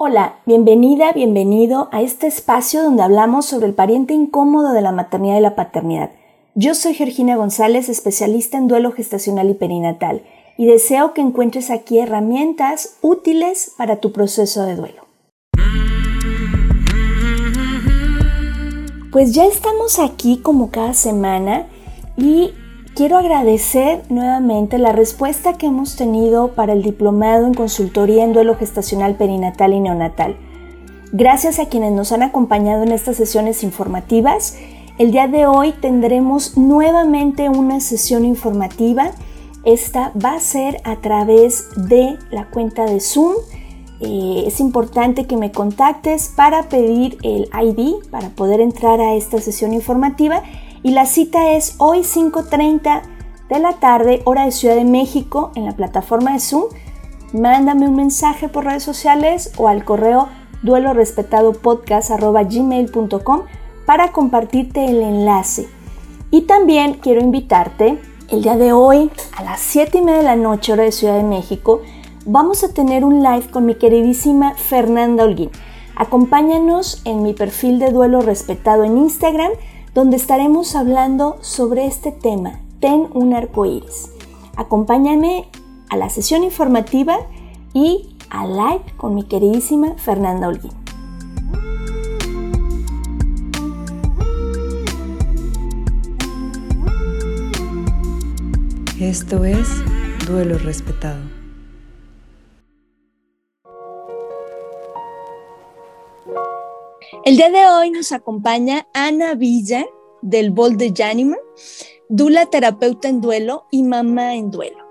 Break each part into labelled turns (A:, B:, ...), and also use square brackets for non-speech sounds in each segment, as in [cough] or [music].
A: Hola, bienvenida, bienvenido a este espacio donde hablamos sobre el pariente incómodo de la maternidad y la paternidad. Yo soy Georgina González, especialista en duelo gestacional y perinatal, y deseo que encuentres aquí herramientas útiles para tu proceso de duelo. Pues ya estamos aquí como cada semana y quiero agradecer nuevamente la respuesta que hemos tenido para el diplomado en consultoría en duelo gestacional perinatal y neonatal. Gracias a quienes nos han acompañado en estas sesiones informativas, el día de hoy tendremos nuevamente una sesión informativa. Esta va a ser a través de la cuenta de Zoom. Eh, es importante que me contactes para pedir el ID para poder entrar a esta sesión informativa y la cita es hoy 5.30 de la tarde, hora de Ciudad de México, en la plataforma de Zoom. Mándame un mensaje por redes sociales o al correo duelo respetado gmail.com para compartirte el enlace. Y también quiero invitarte el día de hoy a las 7 y media de la noche, hora de Ciudad de México, vamos a tener un live con mi queridísima Fernanda Holguín. Acompáñanos en mi perfil de duelo respetado en Instagram donde estaremos hablando sobre este tema, Ten un arco iris. Acompáñame a la sesión informativa y al live con mi queridísima Fernanda Holguín.
B: Esto es Duelo Respetado.
A: El día de hoy nos acompaña Ana Villa del Bol de Janima, dula terapeuta en duelo y mamá en duelo.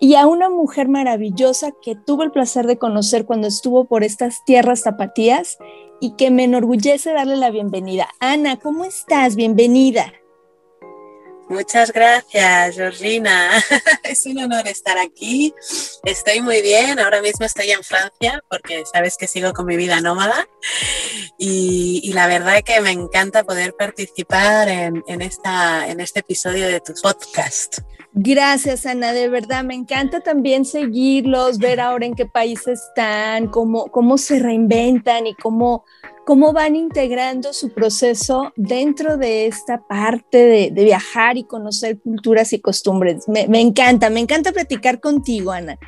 A: Y a una mujer maravillosa que tuve el placer de conocer cuando estuvo por estas tierras zapatías y que me enorgullece darle la bienvenida. Ana, ¿cómo estás? Bienvenida.
C: Muchas gracias, Georgina. [laughs] es un honor estar aquí. Estoy muy bien. Ahora mismo estoy en Francia porque sabes que sigo con mi vida nómada. Y, la verdad que me encanta poder participar en este episodio de tu podcast.
A: Gracias, Ana. De verdad, me encanta también seguirlos, ver ahora en qué país están, cómo, cómo se reinventan y cómo cómo van integrando su proceso dentro de esta parte de, viajar y conocer culturas y costumbres. Me, encanta, me encanta platicar contigo, Ana.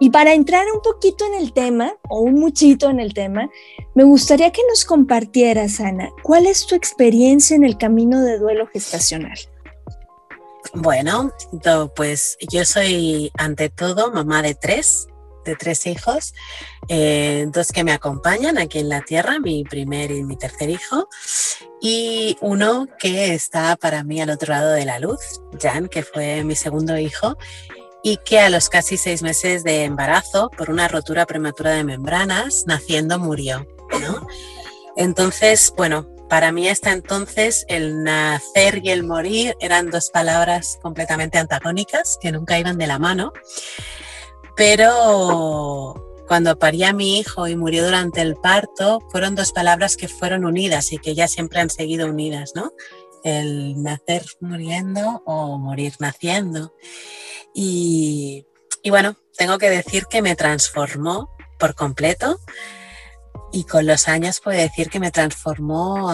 A: Y para entrar un poquito en el tema, o un muchito en el tema, me gustaría que nos compartieras, Ana, ¿cuál es tu experiencia en el camino de duelo gestacional?
C: Bueno, pues yo soy ante todo mamá de tres, de tres hijos, eh, dos que me acompañan aquí en la tierra, mi primer y mi tercer hijo, y uno que está para mí al otro lado de la luz, Jan, que fue mi segundo hijo, y que a los casi seis meses de embarazo, por una rotura prematura de membranas, naciendo murió. Entonces, bueno, para mí hasta entonces el nacer y el morir eran dos palabras completamente antagónicas que nunca iban de la mano. Pero cuando parí a mi hijo y murió durante el parto, fueron dos palabras que fueron unidas y que ya siempre han seguido unidas, ¿no? El nacer muriendo o morir naciendo. Y, bueno, tengo que decir que me transformó por completo y con los años puedo decir que me transformó,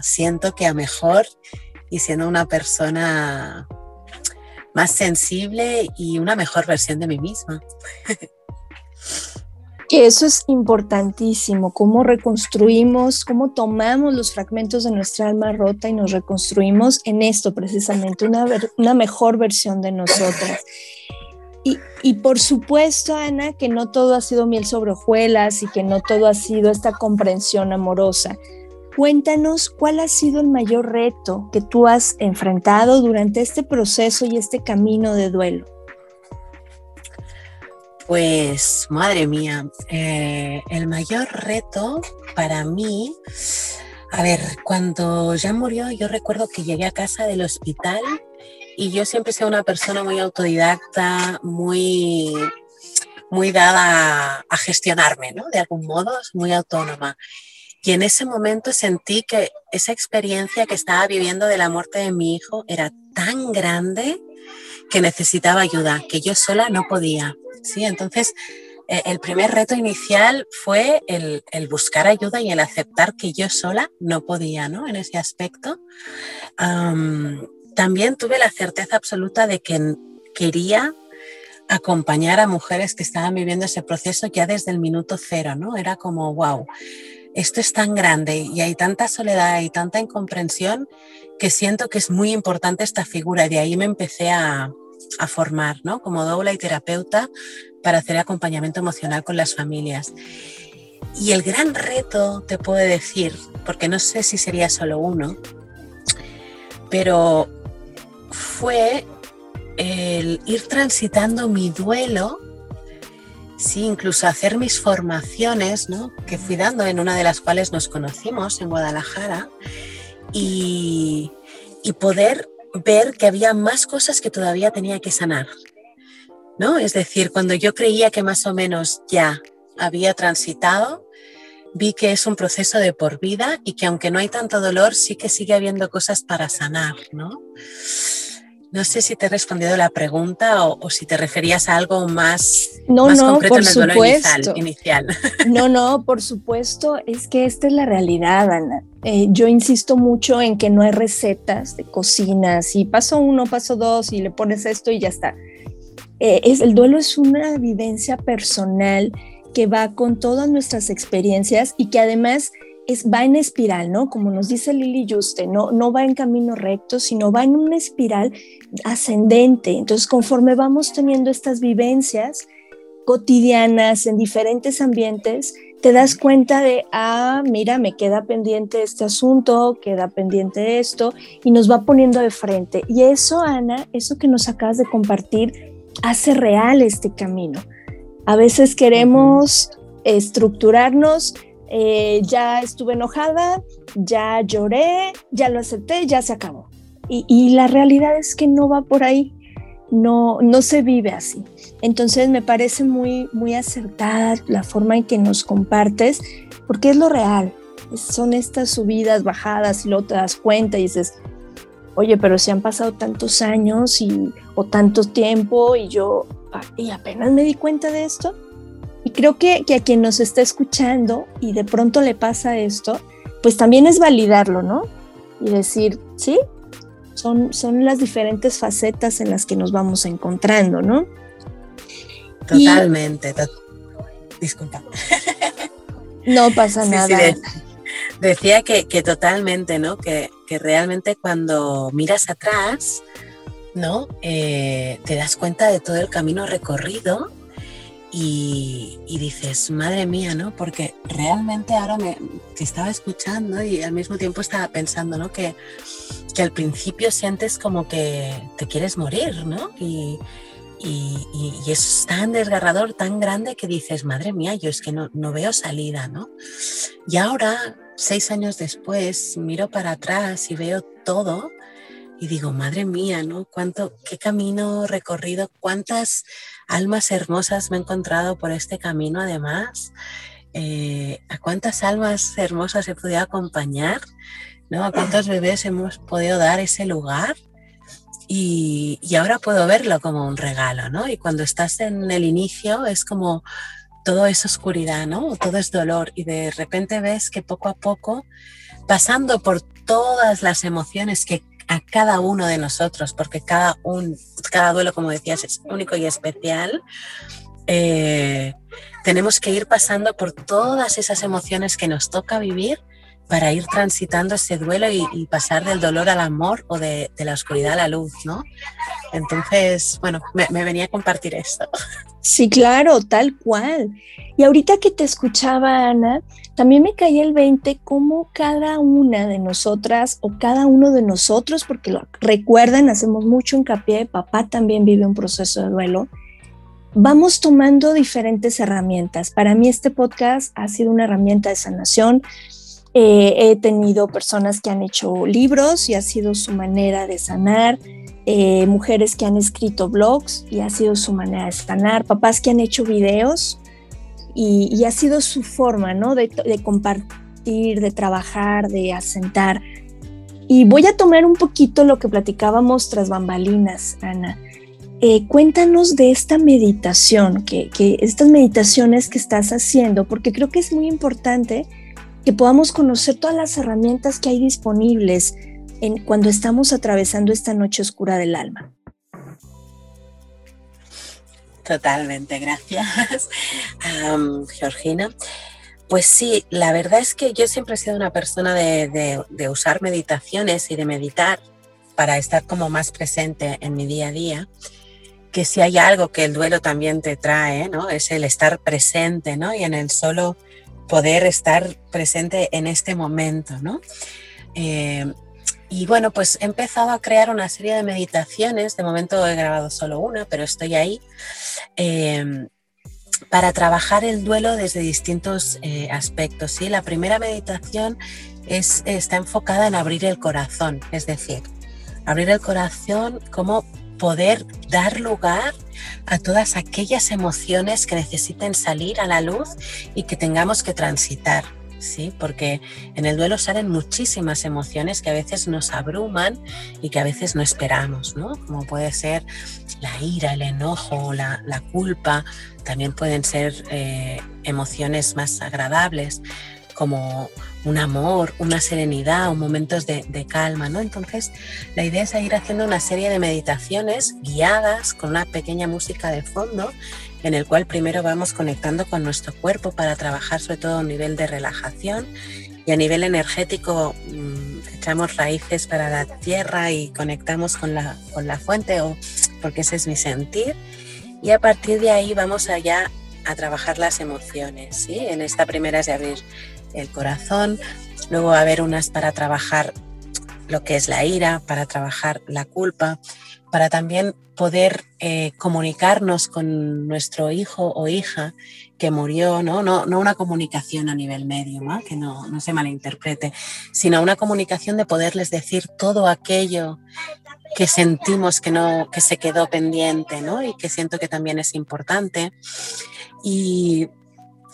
C: siento que a mejor y siendo una persona más sensible y una mejor versión de mí misma.
A: Que eso es importantísimo, cómo reconstruimos, cómo tomamos los fragmentos de nuestra alma rota y nos reconstruimos en esto precisamente, una, una mejor versión de nosotras. Y, por supuesto, Ana, que no todo ha sido miel sobre hojuelas y que no todo ha sido esta comprensión amorosa. Cuéntanos cuál ha sido el mayor reto que tú has enfrentado durante este proceso y este camino de duelo.
C: Pues, madre mía, eh, el mayor reto para mí, a ver, cuando ya murió, yo recuerdo que llegué a casa del hospital y yo siempre he sido una persona muy autodidacta, muy, muy dada a gestionarme, ¿no? De algún modo, muy autónoma. Y en ese momento sentí que esa experiencia que estaba viviendo de la muerte de mi hijo era tan grande que necesitaba ayuda, que yo sola no podía. ¿sí? Entonces, eh, el primer reto inicial fue el, buscar ayuda y el aceptar que yo sola no podía, ¿no? En ese aspecto. También tuve la certeza absoluta de que quería acompañar a mujeres que estaban viviendo ese proceso ya desde el minuto cero, ¿no? Era como, wow, esto es tan grande y hay tanta soledad y tanta incomprensión que siento que es muy importante esta figura y de ahí me empecé a, a formar, ¿no? Como doula y terapeuta para hacer acompañamiento emocional con las familias. Y el gran reto, te puedo decir, porque no sé si sería solo uno, pero fue el ir transitando mi duelo, sí, incluso hacer mis formaciones, ¿no? que fui dando, en una de las cuales nos conocimos en Guadalajara, y, y poder ver que había más cosas que todavía tenía que sanar. ¿no? Es decir, cuando yo creía que más o menos ya había transitado, vi que es un proceso de por vida y que aunque no hay tanto dolor, sí que sigue habiendo cosas para sanar, ¿no? No sé si te he respondido la pregunta o, si te referías a algo más,
A: no,
C: más
A: no,
C: concreto
A: por
C: en el
A: supuesto.
C: inicial, [laughs]
A: No, no, por supuesto, es que esta es la realidad, Ana. Eh, yo insisto mucho en que no hay recetas de cocina, si paso uno, paso dos y le pones esto y ya está. Eh, es, el duelo es una vivencia personal que va con todas nuestras experiencias y que además es, va en espiral, ¿no? Como nos dice Lili Juste, no, no va en camino recto, sino va en una espiral ascendente. Entonces, conforme vamos teniendo estas vivencias cotidianas en diferentes ambientes, te das cuenta de, ah, mira, me queda pendiente este asunto, queda pendiente esto, y nos va poniendo de frente. Y eso, Ana, eso que nos acabas de compartir, hace real este camino. A veces queremos estructurarnos eh, ya estuve enojada, ya lloré, ya lo acepté, ya se acabó. Y, la realidad es que no va por ahí, no, no se vive así. Entonces me parece muy, muy acertada la forma en que nos compartes, porque es lo real. Son estas subidas, bajadas, y luego te das cuenta y dices, oye, pero si han pasado tantos años y, o tanto tiempo y yo y apenas me di cuenta de esto. Y creo que, a quien nos está escuchando y de pronto le pasa esto, pues también es validarlo, ¿no? Y decir, sí, son, son las diferentes facetas en las que nos vamos encontrando, ¿no?
C: Totalmente. Disculpa.
A: No pasa nada.
C: decía que, totalmente, ¿no? Que, realmente cuando miras atrás, ¿no? Eh, te das cuenta de todo el camino recorrido y, dices, madre mía, ¿no? Porque realmente ahora me te estaba escuchando y al mismo tiempo estaba pensando, ¿no? Que, que al principio sientes como que te quieres morir, ¿no? Y, y, y, es tan desgarrador, tan grande que dices, madre mía, yo es que no, no veo salida, ¿no? Y ahora, seis años después, miro para atrás y veo todo y digo, madre mía, ¿no? ¿Cuánto, qué camino recorrido, cuántas almas hermosas me he encontrado por este camino además, eh, a cuántas almas hermosas he podido acompañar, ¿no? A cuántos bebés hemos podido dar ese lugar. Y, y ahora puedo verlo como un regalo, ¿no? Y cuando estás en el inicio es como todo es oscuridad, ¿no? Todo es dolor y de repente ves que poco a poco, pasando por todas las emociones que a cada uno de nosotros, porque cada, un, cada duelo, como decías, es único y especial. Eh, tenemos que ir pasando por todas esas emociones que nos toca vivir para ir transitando ese duelo y, pasar del dolor al amor o de, la oscuridad a la luz, ¿no? Entonces, bueno, me, venía a compartir esto. [laughs]
A: Sí, claro, tal cual. Y ahorita que te escuchaba, Ana, también me caía el 20 cómo cada una de nosotras o cada uno de nosotros, porque lo recuerdan, hacemos mucho hincapié, papá también vive un proceso de duelo, vamos tomando diferentes herramientas. Para mí este podcast ha sido una herramienta de sanación. Eh, he tenido personas que han hecho libros y ha sido su manera de sanar. Eh, mujeres que han escrito blogs y ha sido su manera de sanar, papás que han hecho videos y, ha sido su forma, ¿no? De, compartir, de trabajar, de asentar. Y voy a tomar un poquito lo que platicábamos tras bambalinas, Ana. eh, cuéntanos de esta meditación, que, estas meditaciones que estás haciendo, porque creo que es muy importante que podamos conocer todas las herramientas que hay disponibles en, cuando estamos atravesando esta noche oscura del alma.
C: Totalmente, gracias, [laughs] Georgina. Pues sí, la verdad es que yo siempre he sido una persona de, usar meditaciones y de meditar para estar como más presente en mi día a día que si hay algo que el duelo también te trae, ¿no? Es el estar presente, ¿no? Y en el solo poder estar presente en este momento, ¿no? Eh, y bueno, pues he empezado a crear una serie de meditaciones, de momento he grabado solo una, pero estoy ahí, eh, para trabajar el duelo desde distintos eh, aspectos. ¿sí? La primera meditación es, está enfocada en abrir el corazón, es decir, abrir el corazón como poder dar lugar a todas aquellas emociones que necesiten salir a la luz y que tengamos que transitar. ¿sí? Porque en el duelo salen muchísimas emociones que a veces nos abruman y que a veces no esperamos, ¿no? Como puede ser la ira, el enojo, la, la culpa, también pueden ser eh, emociones más agradables como un amor, una serenidad o momentos de, calma, ¿no? Entonces, la idea es ir haciendo una serie de meditaciones guiadas con una pequeña música de fondo en el cual primero vamos conectando con nuestro cuerpo para trabajar sobre todo a un nivel de relajación y a nivel energético mmm, echamos raíces para la tierra y conectamos con la, con la fuente, o porque ese es mi sentir. Y a partir de ahí vamos allá a trabajar las emociones. ¿sí? En esta primera es de abrir el corazón, luego va a haber unas para trabajar lo que es la ira, para trabajar la culpa, para también poder eh, comunicarnos con nuestro hijo o hija que murió, ¿no? No, no una comunicación a nivel medio, que no, no se malinterprete, sino una comunicación de poderles decir todo aquello que sentimos que, no, que se quedó pendiente ¿no? y que siento que también es importante. Y,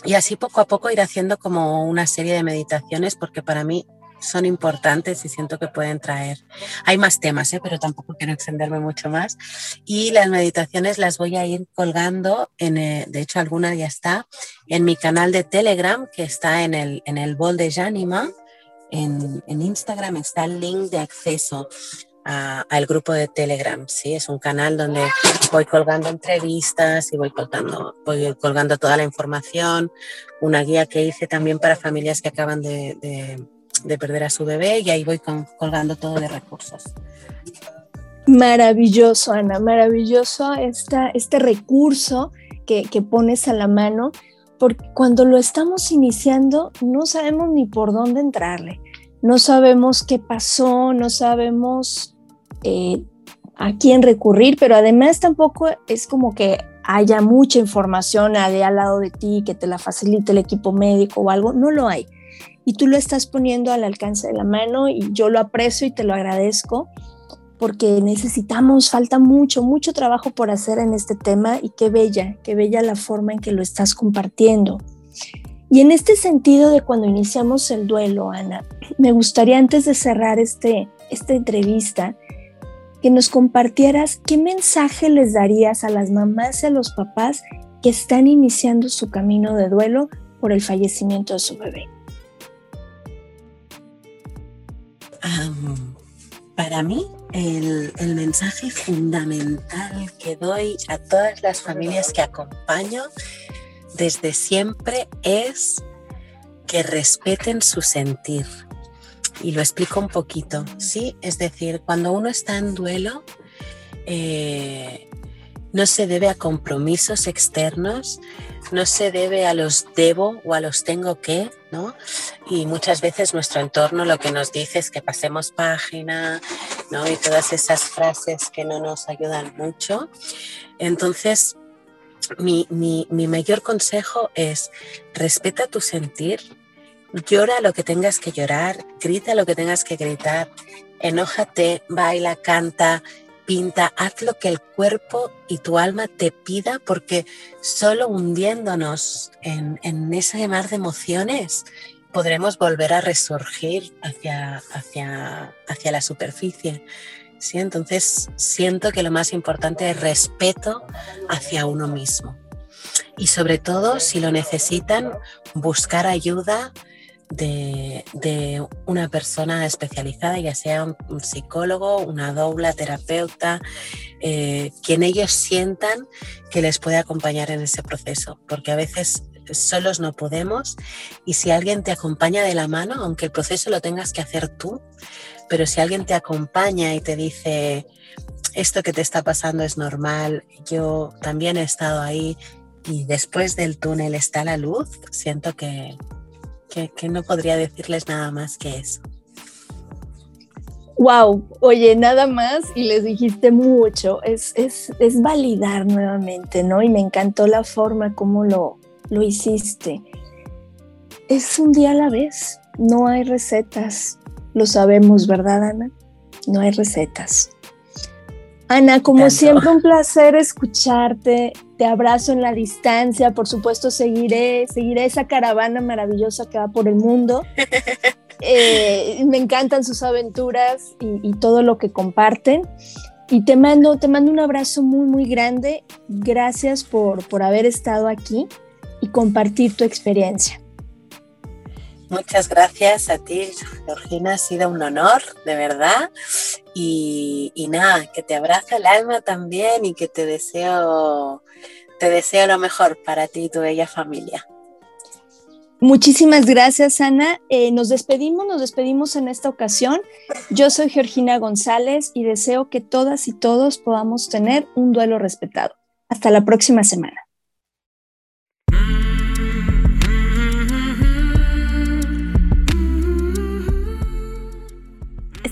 C: y así poco a poco ir haciendo como una serie de meditaciones porque para mí son importantes y siento que pueden traer. Hay más temas, ¿eh? pero tampoco quiero extenderme mucho más. Y las meditaciones las voy a ir colgando, en, eh, de hecho alguna ya está, en mi canal de Telegram, que está en el, en el bol de Janima. En, en Instagram está el link de acceso al grupo de Telegram. ¿sí? Es un canal donde voy colgando entrevistas y voy colgando, voy colgando toda la información, una guía que hice también para familias que acaban de, de, de perder a su bebé y ahí voy con, colgando todo de recursos.
A: Maravilloso, Ana, maravilloso esta, este recurso que, que pones a la mano, porque cuando lo estamos iniciando no sabemos ni por dónde entrarle no sabemos qué pasó, no sabemos eh, a quién recurrir, pero además tampoco es como que haya mucha información al lado de ti que te la facilite el equipo médico o algo, no lo hay. Y tú lo estás poniendo al alcance de la mano y yo lo aprecio y te lo agradezco porque necesitamos, falta mucho, mucho trabajo por hacer en este tema y qué bella, qué bella la forma en que lo estás compartiendo. Y en este sentido de cuando iniciamos el duelo, Ana, me gustaría antes de cerrar este, esta entrevista, que nos compartieras qué mensaje les darías a las mamás y a los papás que están iniciando su camino de duelo por el fallecimiento de su bebé.
C: Para mí, el, el, mensaje fundamental que doy a todas las familias que acompaño desde siempre es que respeten su sentir. Y lo explico un poquito, ¿sí? Es decir, cuando uno está en duelo, eh, no se debe a compromisos externos, no se debe a los debo o a los tengo que, ¿no? Y muchas veces nuestro entorno lo que nos dice es que pasemos página, ¿no? Y todas esas frases que no nos ayudan mucho. Entonces, mi, mi, mi mayor consejo es respeta tu sentir, llora lo que tengas que llorar, grita lo que tengas que gritar, enójate, baila, canta, pinta, haz lo que el cuerpo y tu alma te pida, porque solo hundiéndonos en, en ese mar de emociones podremos volver a resurgir hacia, hacia, hacia la superficie. ¿sí? Entonces siento que lo más importante es respeto hacia uno mismo. Y sobre todo, si lo necesitan, buscar ayuda de, una persona especializada, ya sea un, psicólogo, una doula, terapeuta, eh, quien ellos sientan que les puede acompañar en ese proceso, porque a veces solos no podemos y si alguien te acompaña de la mano, aunque el proceso lo tengas que hacer tú, pero si alguien te acompaña y te dice, esto que te está pasando es normal, yo también he estado ahí y después del túnel está la luz, siento que, que, no podría decirles nada más que eso.
A: Wow, oye, nada más y les dijiste mucho, es, es, es validar nuevamente, ¿no? Y me encantó la forma como lo, lo hiciste. Es un día a la vez, no hay recetas, lo sabemos, ¿verdad, Ana? No hay recetas. Ana, como siempre, un placer escucharte. Te abrazo en la distancia. Por supuesto, seguiré, seguiré esa caravana maravillosa que va por el mundo. [laughs] Eh, me encantan sus aventuras y, todo lo que comparten. Y te mando, te mando un abrazo muy, muy grande. Gracias por, por haber estado aquí y compartir tu experiencia.
C: Muchas gracias a ti, Georgina. Ha sido un honor, de verdad. Y, nada, que te abraza el alma también y que te deseo, te deseo lo mejor para ti y tu bella familia.
A: Muchísimas gracias, Ana. Eh, nos despedimos, nos despedimos en esta ocasión. Yo soy Georgina González y deseo que todas y todos podamos tener un duelo respetado. Hasta la próxima semana.